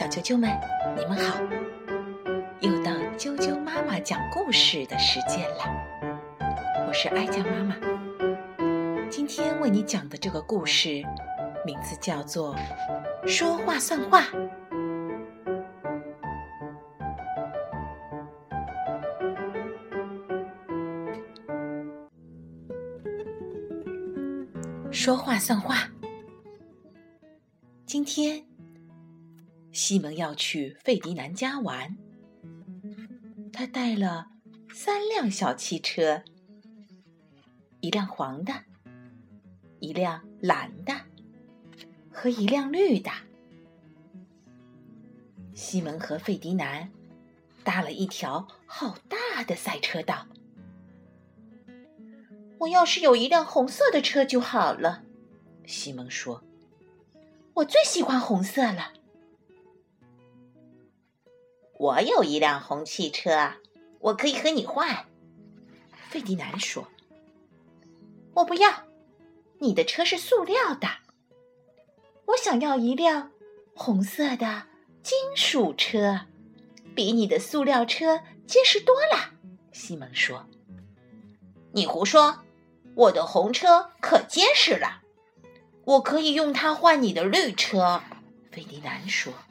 小啾啾们，你们好！又到啾啾妈妈讲故事的时间了。我是哀酱妈妈，今天为你讲的这个故事名字叫做《说话算话》。说话算话。今天，西蒙要去费迪南家玩。他带了三辆小汽车，一辆黄的，一辆蓝的，和一辆绿的。西蒙和费迪南搭了一条好大的赛车道。我要是有一辆红色的车就好了，西蒙说。我最喜欢红色了。我有一辆红汽车，我可以和你换。费迪南说。我不要，你的车是塑料的。我想要一辆红色的金属车，比你的塑料车结实多了。西蒙说。你胡说。我的红车可结实了，我可以用它换你的绿车。”费迪南说。“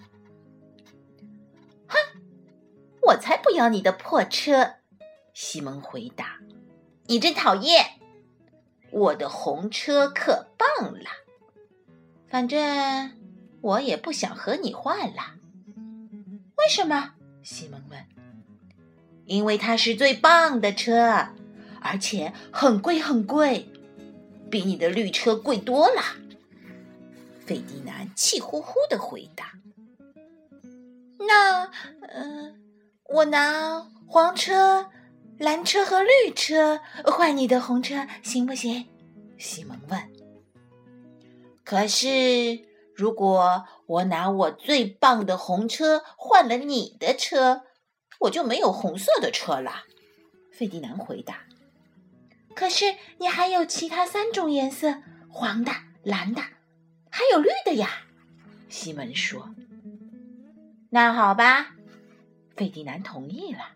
我才不要你的破车！”西蒙回答。“你真讨厌！我的红车可棒了，反正我也不想和你换了。”“为什么？”西蒙问。“因为它是最棒的车。”而且很贵很贵，比你的绿车贵多了。费迪南气呼呼的回答：“那，嗯，我拿黄车、蓝车和绿车换你的红车，行不行？”西蒙问。“可是，如果我拿我最棒的红车换了你的车，我就没有红色的车了。”费迪南回答。可是你还有其他三种颜色：黄的、蓝的，还有绿的呀。西门说：“那好吧。”费迪南同意了。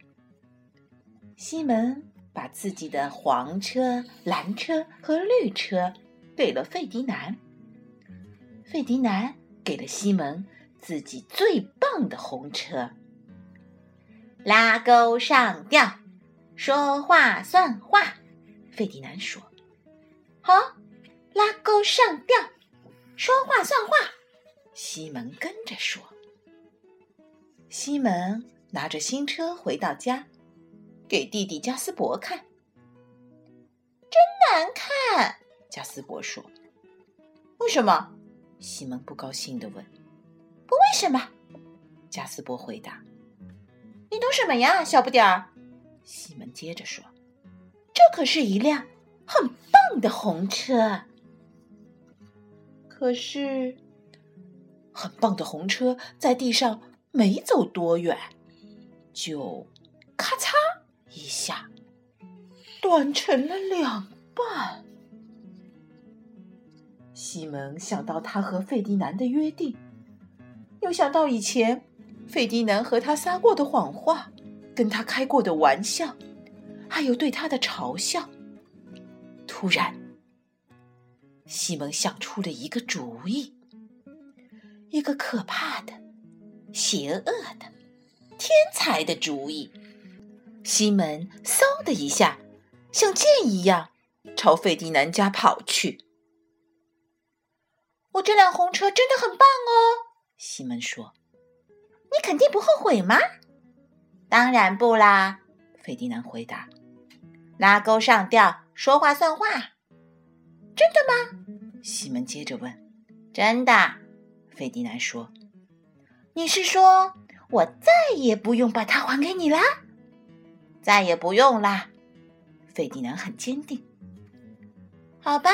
西门把自己的黄车、蓝车和绿车给了费迪南。费迪南给了西门自己最棒的红车。拉钩上吊，说话算话。费迪南说：“好，拉钩上吊，说话算话。”西门跟着说。西门拿着新车回到家，给弟弟加斯伯看。真难看，加斯伯说。为什么？西门不高兴的问。不为什么，加斯伯回答。你懂什么呀，小不点儿？西门接着说。这可是一辆很棒的红车，可是很棒的红车在地上没走多远，就咔嚓一下断成了两半。西蒙想到他和费迪南的约定，又想到以前费迪南和他撒过的谎话，跟他开过的玩笑。还有对他的嘲笑。突然，西蒙想出了一个主意，一个可怕的、邪恶的、天才的主意。西门嗖的一下，像箭一样朝费迪南家跑去。“我这辆红车真的很棒哦！”西门说。“你肯定不后悔吗？”“当然不啦！”费迪南回答。拉钩上吊，说话算话，真的吗？西门接着问。真的，费迪南说。你是说我再也不用把它还给你啦？再也不用啦。费迪南很坚定。好吧，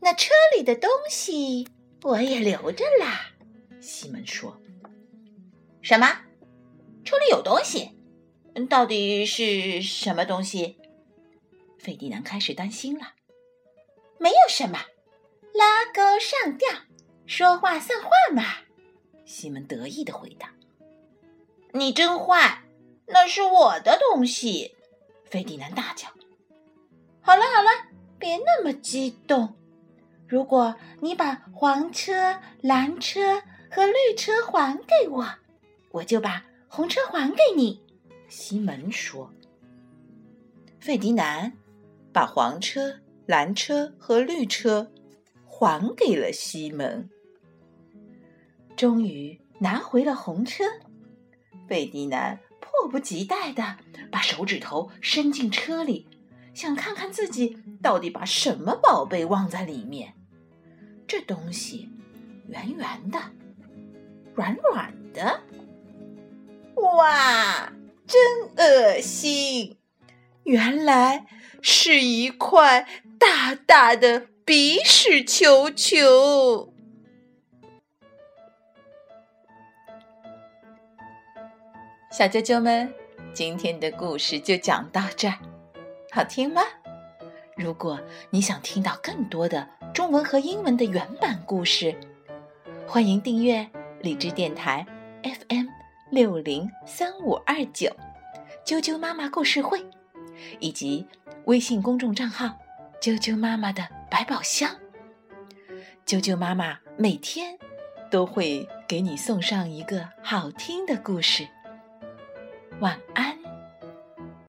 那车里的东西我也留着啦。西门说。什么？车里有东西？到底是什么东西？费迪南开始担心了。没有什么，拉钩上吊，说话算话嘛。西门得意的回答。你真坏，那是我的东西！费迪南大叫。好了好了，别那么激动。如果你把黄车、蓝车和绿车还给我，我就把红车还给你。西门说。费迪南把黄车、蓝车和绿车还给了西门。终于拿回了红车，费迪南迫不及待的把手指头伸进车里，想看看自己到底把什么宝贝忘在里面。这东西圆圆的，软软的，哇，真恶心！原来是一块大大的鼻屎球球。小啾啾们，今天的故事就讲到这儿，好听吗？如果你想听到更多的中文和英文的原版故事，欢迎订阅理智电台 FM 六零三五二九啾啾妈妈故事会，以及微信公众账号啾啾妈妈的百宝箱。啾啾妈妈每天都会给你送上一个好听的故事。晚安。